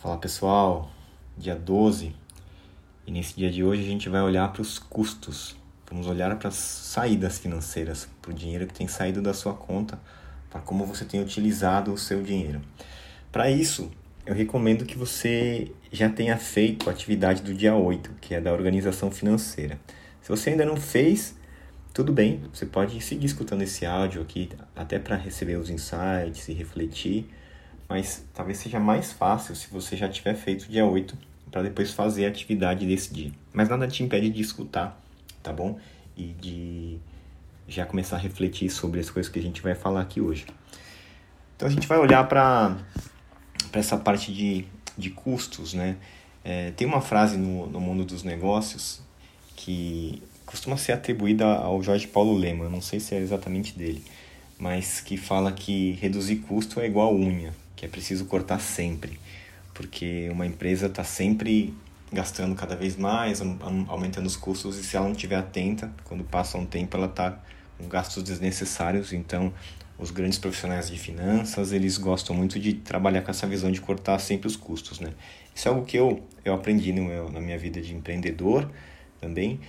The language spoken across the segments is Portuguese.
Fala pessoal, dia 12 e nesse dia de hoje a gente vai olhar para os custos, vamos olhar para as saídas financeiras, para o dinheiro que tem saído da sua conta, para como você tem utilizado o seu dinheiro. Para isso, eu recomendo que você já tenha feito a atividade do dia 8, que é da organização financeira. Se você ainda não fez, tudo bem, você pode seguir escutando esse áudio aqui, até para receber os insights e refletir mas talvez seja mais fácil se você já tiver feito dia 8 para depois fazer a atividade desse dia. Mas nada te impede de escutar, tá bom? E de já começar a refletir sobre as coisas que a gente vai falar aqui hoje. Então a gente vai olhar para essa parte de, de custos, né? É, tem uma frase no, no mundo dos negócios que costuma ser atribuída ao Jorge Paulo Lema, não sei se é exatamente dele, mas que fala que reduzir custo é igual unha que é preciso cortar sempre, porque uma empresa está sempre gastando cada vez mais, aumentando os custos e se ela não estiver atenta, quando passa um tempo ela está com gastos desnecessários. Então, os grandes profissionais de finanças eles gostam muito de trabalhar com essa visão de cortar sempre os custos, né? Isso é algo que eu eu aprendi no meu, na minha vida de empreendedor também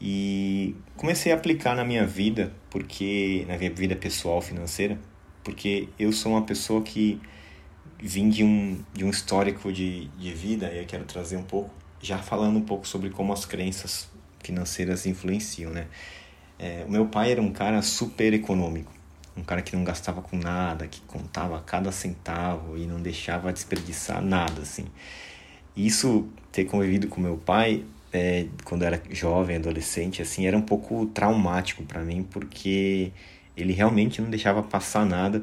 e comecei a aplicar na minha vida porque na minha vida pessoal financeira porque eu sou uma pessoa que vim de um, de um histórico de, de vida, e eu quero trazer um pouco, já falando um pouco sobre como as crenças financeiras influenciam, né? É, o meu pai era um cara super econômico, um cara que não gastava com nada, que contava cada centavo e não deixava desperdiçar nada, assim. Isso, ter convivido com meu pai, é, quando era jovem, adolescente, assim, era um pouco traumático para mim, porque ele realmente não deixava passar nada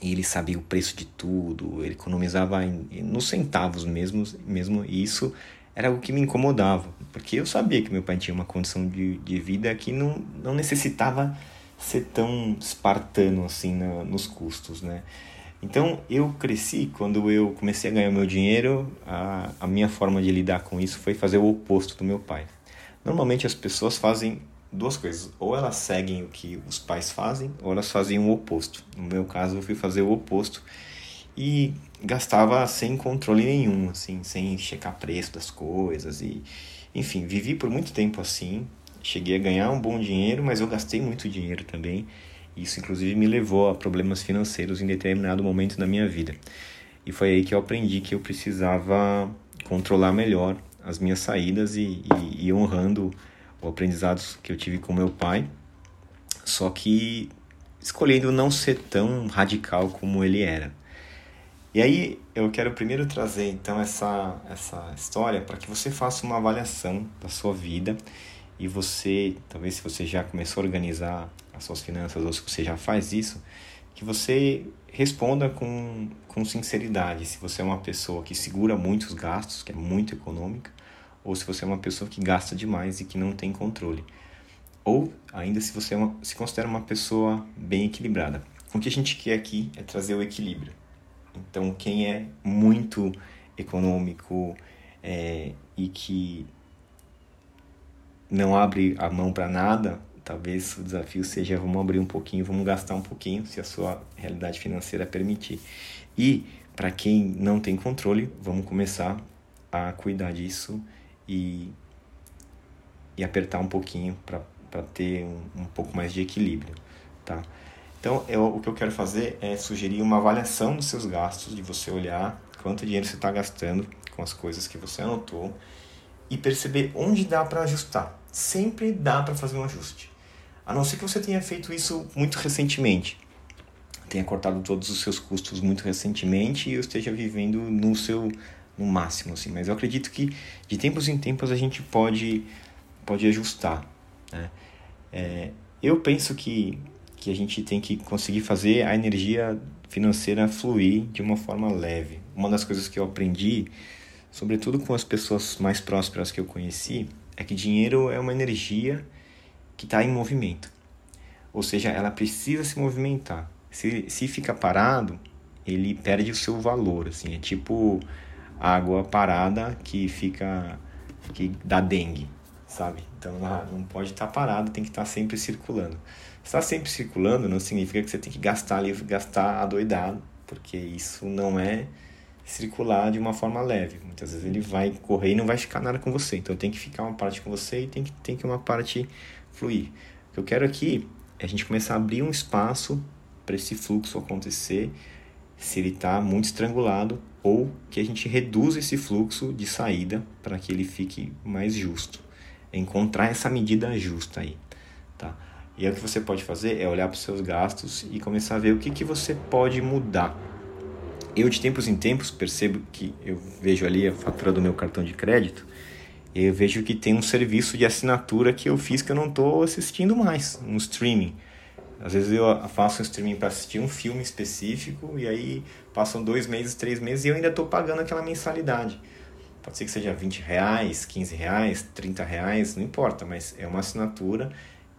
e ele sabia o preço de tudo, ele economizava em, nos centavos mesmo, mesmo, e isso era o que me incomodava, porque eu sabia que meu pai tinha uma condição de, de vida que não, não necessitava ser tão espartano assim na, nos custos, né? Então eu cresci, quando eu comecei a ganhar meu dinheiro, a, a minha forma de lidar com isso foi fazer o oposto do meu pai. Normalmente as pessoas fazem duas coisas. Ou elas seguem o que os pais fazem, ou elas fazem o oposto. No meu caso, eu fui fazer o oposto e gastava sem controle nenhum, assim, sem checar preço das coisas e enfim, vivi por muito tempo assim. Cheguei a ganhar um bom dinheiro, mas eu gastei muito dinheiro também. Isso inclusive me levou a problemas financeiros em determinado momento da minha vida. E foi aí que eu aprendi que eu precisava controlar melhor as minhas saídas e, e, e honrando o aprendizado que eu tive com meu pai, só que escolhendo não ser tão radical como ele era. E aí eu quero primeiro trazer então essa, essa história para que você faça uma avaliação da sua vida e você, talvez se você já começou a organizar as suas finanças ou se você já faz isso, que você responda com, com sinceridade se você é uma pessoa que segura muitos gastos, que é muito econômica, ou se você é uma pessoa que gasta demais e que não tem controle. Ou ainda se você é uma, se considera uma pessoa bem equilibrada. O que a gente quer aqui é trazer o equilíbrio. Então, quem é muito econômico é, e que não abre a mão para nada, talvez o desafio seja vamos abrir um pouquinho, vamos gastar um pouquinho, se a sua realidade financeira permitir. E para quem não tem controle, vamos começar a cuidar disso e, e apertar um pouquinho para ter um, um pouco mais de equilíbrio, tá? Então, eu, o que eu quero fazer é sugerir uma avaliação dos seus gastos, de você olhar quanto dinheiro você está gastando com as coisas que você anotou e perceber onde dá para ajustar. Sempre dá para fazer um ajuste. A não ser que você tenha feito isso muito recentemente, tenha cortado todos os seus custos muito recentemente e esteja vivendo no seu no máximo, assim. Mas eu acredito que de tempos em tempos a gente pode, pode ajustar, né? É, eu penso que, que a gente tem que conseguir fazer a energia financeira fluir de uma forma leve. Uma das coisas que eu aprendi, sobretudo com as pessoas mais prósperas que eu conheci, é que dinheiro é uma energia que está em movimento. Ou seja, ela precisa se movimentar. Se, se fica parado, ele perde o seu valor. Assim, é tipo água parada que fica que dá dengue, sabe? Então não pode estar tá parado, tem que estar tá sempre circulando. Estar sempre circulando não significa que você tem que gastar ali, gastar adoidado, porque isso não é circular de uma forma leve. Muitas vezes ele vai correr e não vai ficar nada com você. Então tem que ficar uma parte com você e tem que, tem que uma parte fluir. O que eu quero aqui é a gente começar a abrir um espaço para esse fluxo acontecer se ele está muito estrangulado ou que a gente reduza esse fluxo de saída para que ele fique mais justo. É encontrar essa medida justa aí, tá? E aí o que você pode fazer é olhar para os seus gastos e começar a ver o que, que você pode mudar eu de tempos em tempos percebo que eu vejo ali a fatura do meu cartão de crédito eu vejo que tem um serviço de assinatura que eu fiz que eu não estou assistindo mais no streaming. Às vezes eu faço um streaming para assistir um filme específico e aí passam dois meses, três meses e eu ainda estou pagando aquela mensalidade. Pode ser que seja 20 reais, 15 reais, 30 reais, não importa, mas é uma assinatura,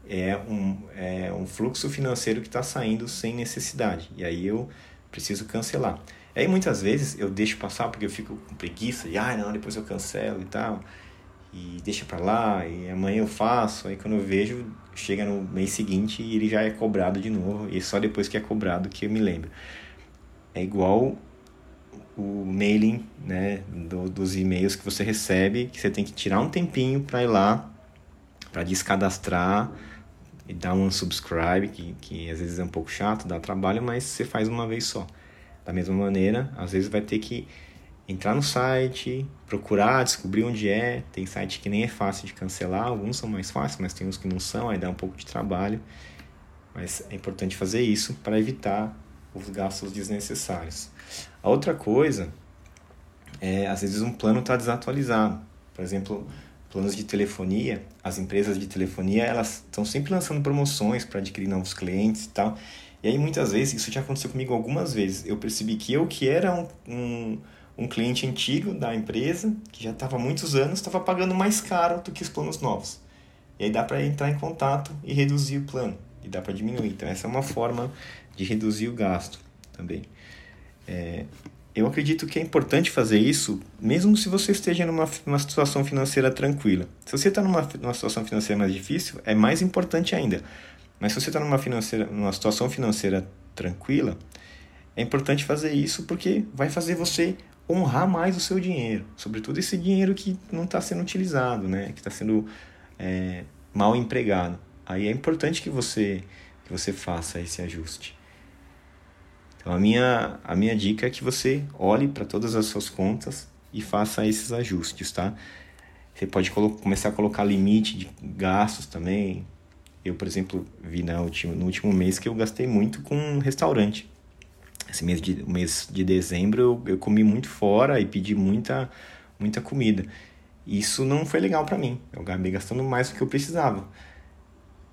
é um, é um fluxo financeiro que está saindo sem necessidade. E aí eu preciso cancelar. Aí muitas vezes eu deixo passar porque eu fico com preguiça e ah, não, depois eu cancelo e tal. E deixa para lá, e amanhã eu faço. Aí quando eu vejo, chega no mês seguinte e ele já é cobrado de novo. E só depois que é cobrado que eu me lembro. É igual o mailing né, do, dos e-mails que você recebe, que você tem que tirar um tempinho para ir lá, para descadastrar e dar um unsubscribe, que, que às vezes é um pouco chato, dá trabalho, mas você faz uma vez só. Da mesma maneira, às vezes vai ter que entrar no site, procurar, descobrir onde é. Tem site que nem é fácil de cancelar, alguns são mais fáceis, mas tem uns que não são, aí dá um pouco de trabalho. Mas é importante fazer isso para evitar os gastos desnecessários. A outra coisa é, às vezes, um plano está desatualizado. Por exemplo, planos de telefonia, as empresas de telefonia, elas estão sempre lançando promoções para adquirir novos clientes e tal. E aí muitas vezes, isso já aconteceu comigo algumas vezes, eu percebi que eu que era um, um, um cliente antigo da empresa, que já estava há muitos anos, estava pagando mais caro do que os planos novos. E aí dá para entrar em contato e reduzir o plano, e dá para diminuir. Então essa é uma forma de reduzir o gasto também. É, eu acredito que é importante fazer isso, mesmo se você esteja numa, numa situação financeira tranquila. Se você está numa, numa situação financeira mais difícil, é mais importante ainda. Mas se você está numa, financeira, numa situação financeira tranquila, é importante fazer isso porque vai fazer você honrar mais o seu dinheiro, sobretudo esse dinheiro que não está sendo utilizado, né? que está sendo é, mal empregado. Aí é importante que você, que você faça esse ajuste. Então a minha, a minha dica é que você olhe para todas as suas contas e faça esses ajustes, tá? Você pode começar a colocar limite de gastos também, eu, por exemplo, vi na última, no último mês que eu gastei muito com um restaurante. Esse mês de, mês de dezembro eu, eu comi muito fora e pedi muita, muita comida. Isso não foi legal para mim. Eu acabei gastando mais do que eu precisava.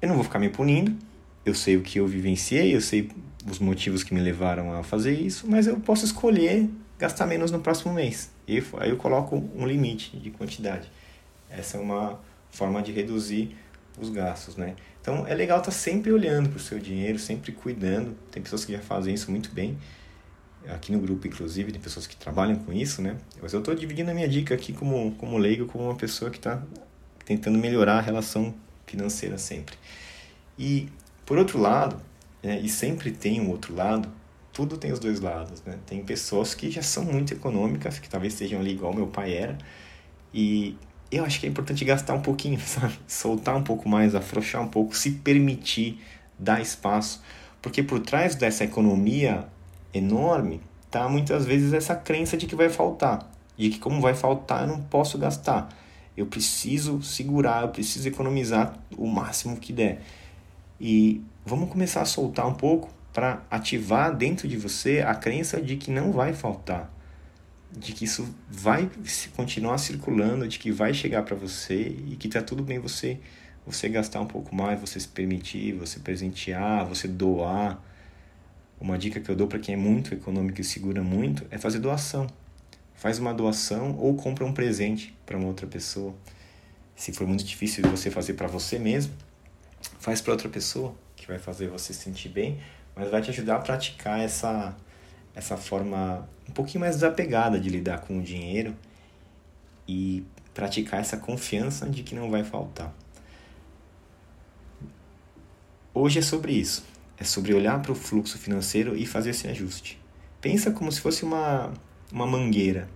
Eu não vou ficar me punindo. Eu sei o que eu vivenciei, eu sei os motivos que me levaram a fazer isso, mas eu posso escolher gastar menos no próximo mês. E aí eu coloco um limite de quantidade. Essa é uma forma de reduzir os gastos, né? Então é legal estar tá sempre olhando para o seu dinheiro, sempre cuidando. Tem pessoas que já fazem isso muito bem. Aqui no grupo, inclusive, tem pessoas que trabalham com isso, né? Mas eu estou dividindo a minha dica aqui como, como leigo, como uma pessoa que está tentando melhorar a relação financeira sempre. E, por outro lado, né, e sempre tem um outro lado, tudo tem os dois lados, né? Tem pessoas que já são muito econômicas, que talvez estejam ali igual meu pai era, e eu acho que é importante gastar um pouquinho, sabe? Soltar um pouco mais, afrouxar um pouco, se permitir dar espaço. Porque por trás dessa economia enorme, tá muitas vezes essa crença de que vai faltar. E que como vai faltar, eu não posso gastar. Eu preciso segurar, eu preciso economizar o máximo que der. E vamos começar a soltar um pouco para ativar dentro de você a crença de que não vai faltar de que isso vai continuar circulando, de que vai chegar para você e que tá tudo bem você você gastar um pouco mais, você se permitir, você presentear, você doar. Uma dica que eu dou para quem é muito econômico e segura muito é fazer doação. Faz uma doação ou compra um presente para uma outra pessoa. Se for muito difícil você fazer para você mesmo, faz para outra pessoa, que vai fazer você se sentir bem, mas vai te ajudar a praticar essa essa forma um pouquinho mais desapegada de lidar com o dinheiro e praticar essa confiança de que não vai faltar. Hoje é sobre isso. É sobre olhar para o fluxo financeiro e fazer esse ajuste. Pensa como se fosse uma, uma mangueira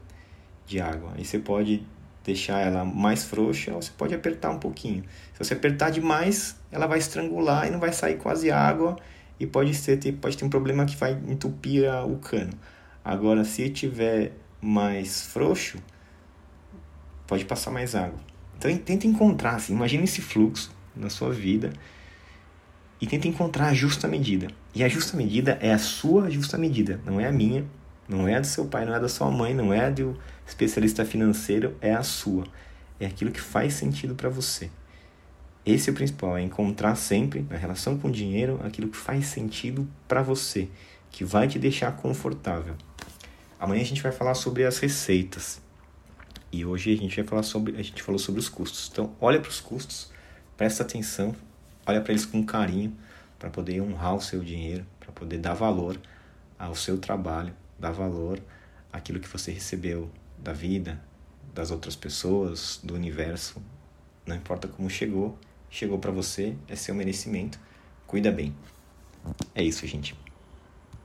de água. Aí você pode deixar ela mais frouxa ou você pode apertar um pouquinho. Se você apertar demais, ela vai estrangular e não vai sair quase água e pode ser pode ter um problema que vai entupir o cano. Agora, se tiver mais frouxo, pode passar mais água. Então, tenta encontrar, assim, imagine esse fluxo na sua vida e tenta encontrar a justa medida. E a justa medida é a sua justa medida, não é a minha, não é a do seu pai, não é da sua mãe, não é a do especialista financeiro, é a sua. É aquilo que faz sentido para você. Esse é o principal, é encontrar sempre, na relação com o dinheiro, aquilo que faz sentido para você, que vai te deixar confortável. Amanhã a gente vai falar sobre as receitas. E hoje a gente vai falar sobre, a gente falou sobre os custos. Então, olha para os custos, presta atenção, olha para eles com carinho, para poder honrar o seu dinheiro, para poder dar valor ao seu trabalho, dar valor àquilo que você recebeu da vida, das outras pessoas, do universo. Não importa como chegou, chegou para você, é seu merecimento. Cuida bem. É isso, gente.